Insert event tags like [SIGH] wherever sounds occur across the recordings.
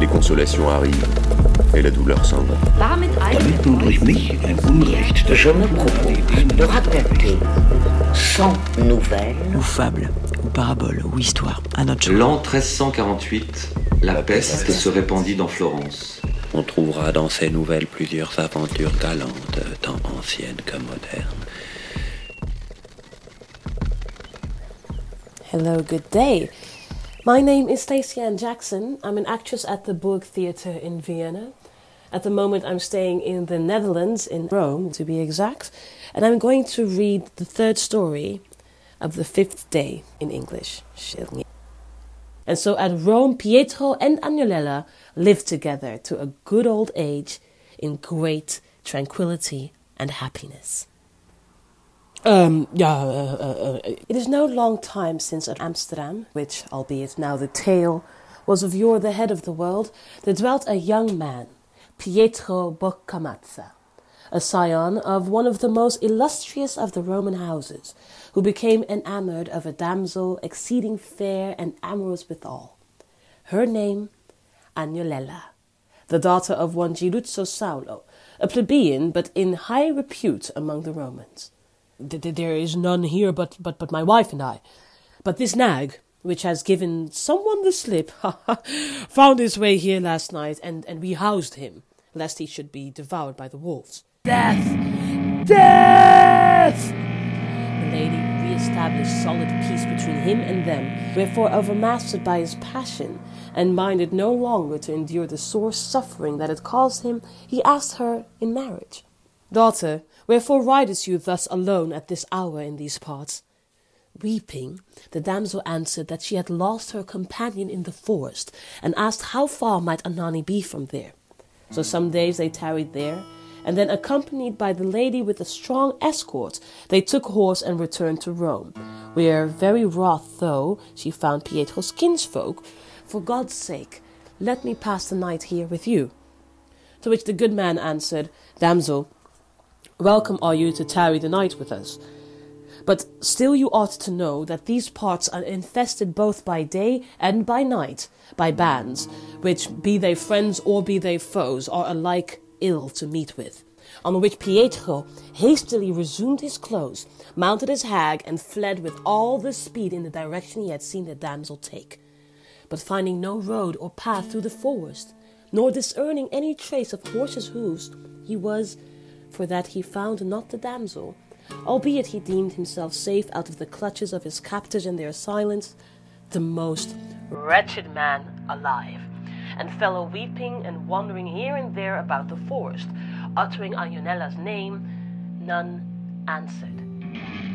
les consolations arrivent et la douleur s'en va. Damit Damit nun durch mich ein Unrecht Je me propose de raconter sans nouvelles ou fable, ou parabole, ou histoire, à notre. L'an 1348, la peste se répandit dans Florence. On trouvera dans ces nouvelles plusieurs aventures galantes, tant anciennes que modernes. Hello, good day. My name is Stacey Ann Jackson. I'm an actress at the Burg Theatre in Vienna. At the moment, I'm staying in the Netherlands, in Rome to be exact, and I'm going to read the third story of the fifth day in English. And so at Rome, Pietro and Agnolella lived together to a good old age in great tranquility and happiness. Um, yeah, uh, uh, uh, it is no long time since at Amsterdam, which, albeit now the tale was of yore the head of the world, there dwelt a young man, Pietro Boccamazza, a scion of one of the most illustrious of the Roman houses, who became enamoured of a damsel exceeding fair and amorous withal. Her name, Agnolella, the daughter of one Giluzzo Saulo, a plebeian but in high repute among the Romans. There is none here but, but, but my wife and I. But this nag, which has given someone the slip, [LAUGHS] found his way here last night, and, and we housed him, lest he should be devoured by the wolves. Death! Death! The lady re-established solid peace between him and them, wherefore, overmastered by his passion, and minded no longer to endure the sore suffering that had caused him, he asked her in marriage. Daughter, wherefore ridest you thus alone at this hour in these parts? Weeping, the damsel answered that she had lost her companion in the forest, and asked how far might Anagni be from there. So some days they tarried there, and then, accompanied by the lady with a strong escort, they took horse and returned to Rome, where, very wroth though she found Pietro's kinsfolk, for God's sake, let me pass the night here with you. To which the good man answered, Damsel, welcome are you to tarry the night with us. But still you ought to know that these parts are infested both by day and by night by bands, which, be they friends or be they foes, are alike ill to meet with. On which Pietro hastily resumed his clothes, mounted his hag, and fled with all the speed in the direction he had seen the damsel take. But finding no road or path through the forest, nor discerning any trace of horses' hoofs, he was, for that he found not the damsel, albeit he deemed himself safe out of the clutches of his captors and their silence, the most wretched man alive, and fell a weeping and wandering here and there about the forest, uttering Agnolella's name, none answered.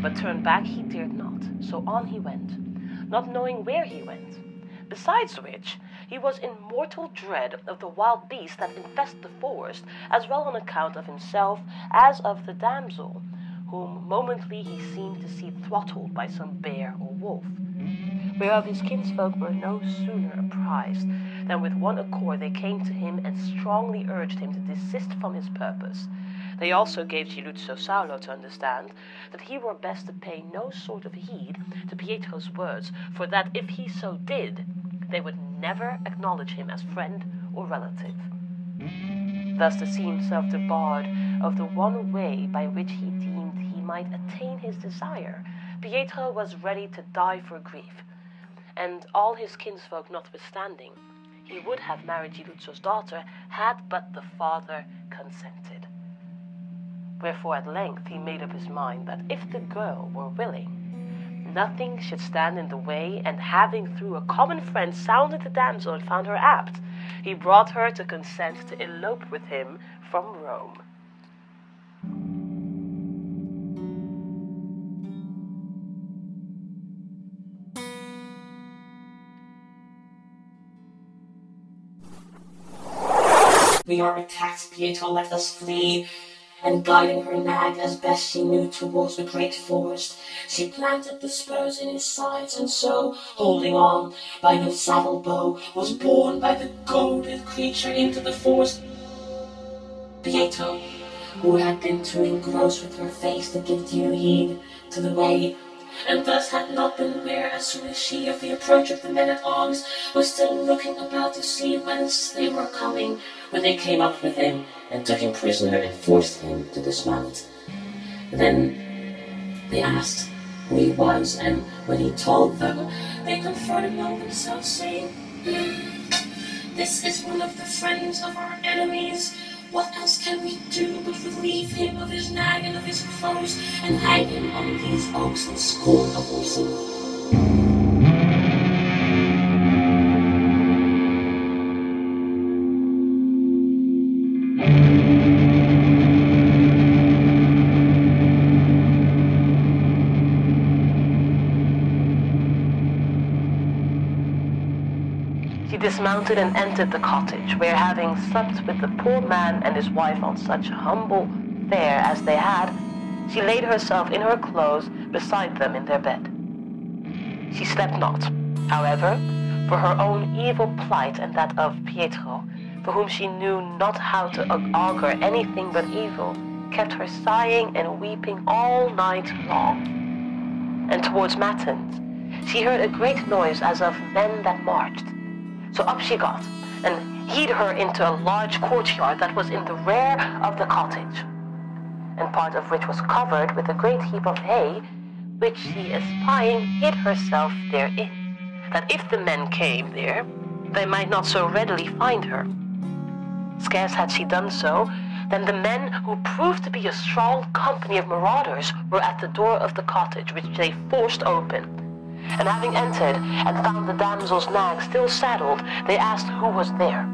But turn back he dared not, so on he went, not knowing where he went. Besides which, he was in mortal dread of the wild beasts that infest the forest, as well on account of himself as of the damsel, whom momently he seemed to see throttled by some bear or wolf. Whereof his kinsfolk were no sooner apprised than with one accord they came to him and strongly urged him to desist from his purpose. They also gave Giluzzo Saulo to understand that he were best to pay no sort of heed to Pietro's words, for that if he so did, they would never acknowledge him as friend or relative. Thus to see himself debarred of the one way by which he deemed he might attain his desire, Pietro was ready to die for grief, and all his kinsfolk notwithstanding, he would have married Giluzzo's daughter had but the father consented. Wherefore at length he made up his mind that if the girl were willing, nothing should stand in the way, and having through a common friend sounded the damsel and found her apt, he brought her to consent to elope with him from Rome. We are attacked, Pietro, let us flee. And guiding her nag as best she knew towards the great forest, she planted the spurs in his sides, and so, holding on by the saddle bow, was borne by the goaded creature into the forest. Pietro, who had been too engrossed with her face to give due heed to the way, and thus had not been aware as soon as she of the approach of the men at arms, was still looking about to see whence they were coming, when they came up with him and took him prisoner and forced him to dismount. Then they asked who he was, and when he told them, they conferred among themselves, saying, "Hmm, This is one of the friends of our enemies. What else can we do but relieve him of his nag and of his clothes, and hang him on these oaks and scorn of reason? And entered the cottage, where having supped with the poor man and his wife on such humble fare as they had, she laid herself in her clothes beside them in their bed. She slept not, however, for her own evil plight and that of Pietro, for whom she knew not how to augur anything but evil, kept her sighing and weeping all night long. And towards matins, she heard a great noise as of men that marched. So up she got, and heed her into a large courtyard that was in the rear of the cottage, and part of which was covered with a great heap of hay, which she espying hid herself therein, that if the men came there, they might not so readily find her. Scarce had she done so, than the men, who proved to be a strong company of marauders, were at the door of the cottage, which they forced open. And having entered and found the damsel's nag still saddled, they asked who was there.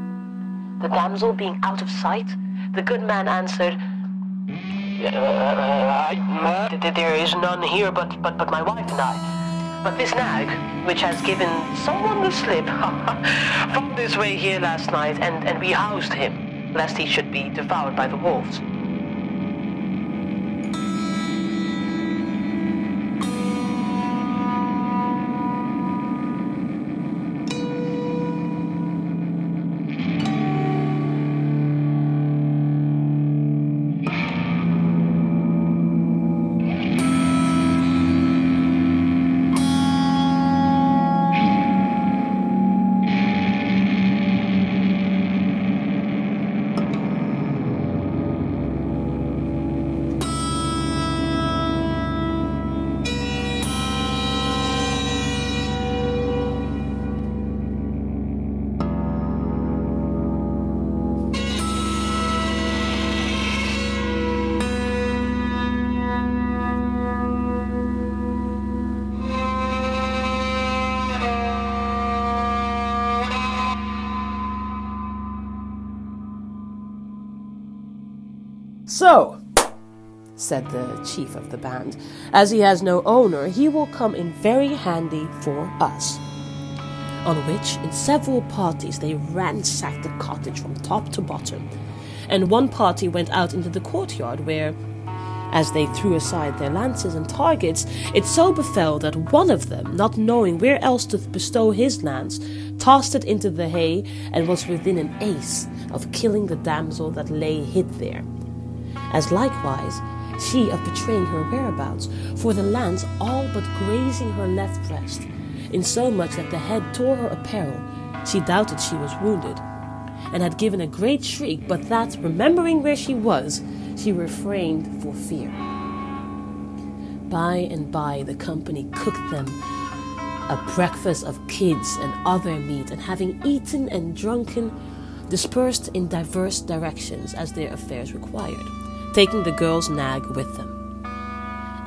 The damsel being out of sight, the good man answered, "Uh, uh, uh, uh There is none here but, but, but my wife and I. But this nag, which has given someone the slip, [LAUGHS] found his way here last night, and, and we housed him, lest he should be devoured by the wolves. So, said the chief of the band, as he has no owner, he will come in very handy for us. On which, in several parties, they ransacked the cottage from top to bottom, and one party went out into the courtyard where, as they threw aside their lances and targets, it so befell that one of them, not knowing where else to bestow his lance, tossed it into the hay and was within an ace of killing the damsel that lay hid there as likewise she of betraying her whereabouts, for the lance all but grazing her left breast, insomuch that the head tore her apparel. She doubted she was wounded, and had given a great shriek, but that, remembering where she was, she refrained for fear. By and by the company cooked them a breakfast of kids and other meat, and having eaten and drunken, dispersed in diverse directions as their affairs required taking the girl's nag with them.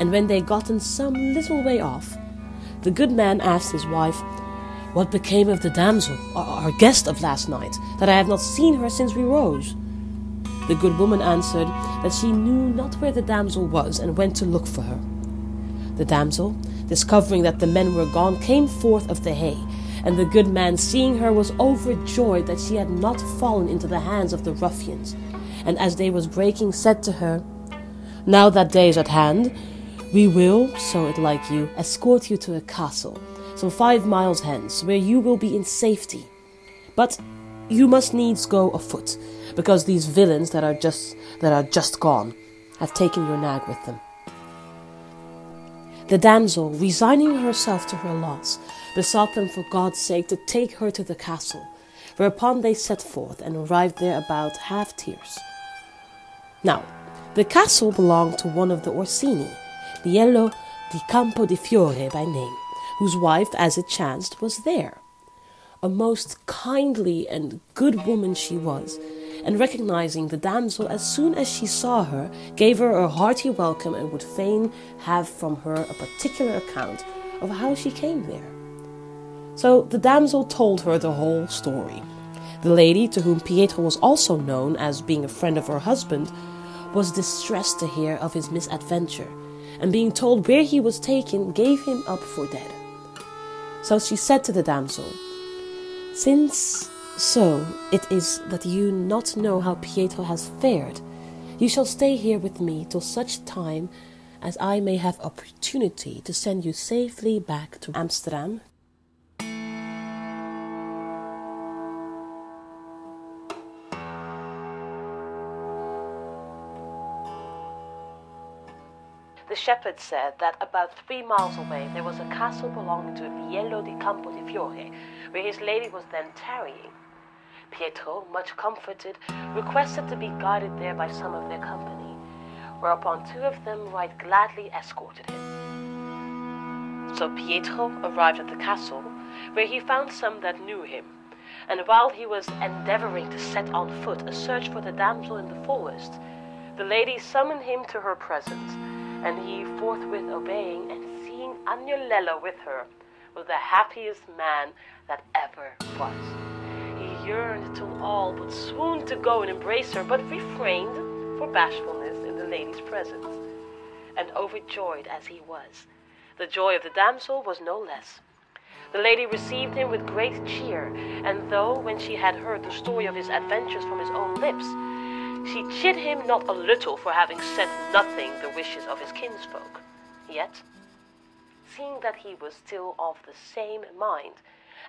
And when they gotten some little way off, the good man asked his wife, What became of the damsel, our guest of last night, that I have not seen her since we rose? The good woman answered that she knew not where the damsel was, and went to look for her. The damsel, discovering that the men were gone, came forth of the hay, And the good man, seeing her, was overjoyed that she had not fallen into the hands of the ruffians. And as day was breaking, said to her, Now that day is at hand, we will, so it like you, escort you to a castle, some five miles hence, where you will be in safety. But you must needs go afoot, because these villains that are just that are just gone have taken your nag with them. The damsel, resigning herself to her loss, besought them for God's sake to take her to the castle, whereupon they set forth and arrived there about half tierce. Now, the castle belonged to one of the Orsini, Liello di Campo di Fiore by name, whose wife, as it chanced, was there. A most kindly and good woman she was, and recognizing the damsel as soon as she saw her, gave her a hearty welcome and would fain have from her a particular account of how she came there. So the damsel told her the whole story. The lady, to whom Pietro was also known as being a friend of her husband, was distressed to hear of his misadventure, and being told where he was taken, gave him up for dead. So she said to the damsel, Since so it is that you not know how Pietro has fared, you shall stay here with me till such time as I may have opportunity to send you safely back to Amsterdam The shepherd said that about three miles away there was a castle belonging to Liello di Campo di Fiore, where his lady was then tarrying. Pietro, much comforted, requested to be guided there by some of their company, whereupon two of them right gladly escorted him. So Pietro arrived at the castle, where he found some that knew him, and while he was endeavoring to set on foot a search for the damsel in the forest, the lady summoned him to her presence and he forthwith obeying and seeing Agnolella with her was the happiest man that ever was. He yearned till all but swooned to go and embrace her, but refrained for bashfulness in the lady's presence. And overjoyed as he was, the joy of the damsel was no less. The lady received him with great cheer, and though when she had heard the story of his adventures from his own lips, she chid him not a little for having said nothing the wishes of his kinsfolk. Yet, seeing that he was still of the same mind,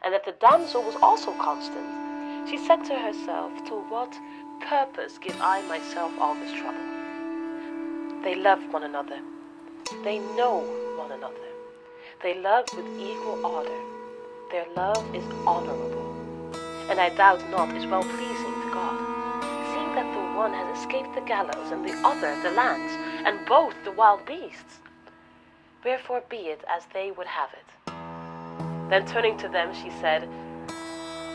and that the damsel was also constant, she said to herself, To what purpose give I myself all this trouble? They love one another. They know one another. They love with equal ardor. Their love is honorable, and I doubt not is well pleasing to God that the one has escaped the gallows and the other the lands, and both the wild beasts. Wherefore be it as they would have it. Then turning to them, she said,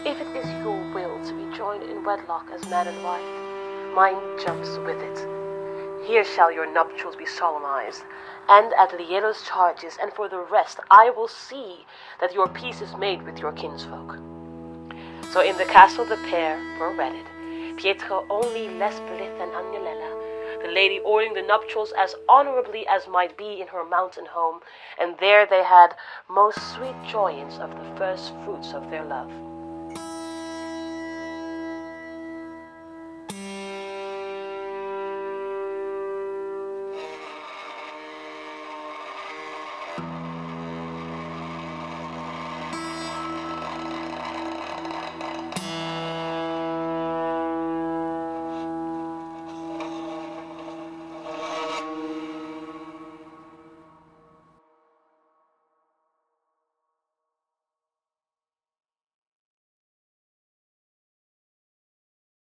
If it is your will to be joined in wedlock as man and wife, mine jumps with it. Here shall your nuptials be solemnized, and at Liello's charges, and for the rest I will see that your peace is made with your kinsfolk. So in the castle the pair were wedded Pietro only less blithe than Agnolella, the lady ordering the nuptials as honorably as might be in her mountain home, and there they had most sweet joyance of the first fruits of their love.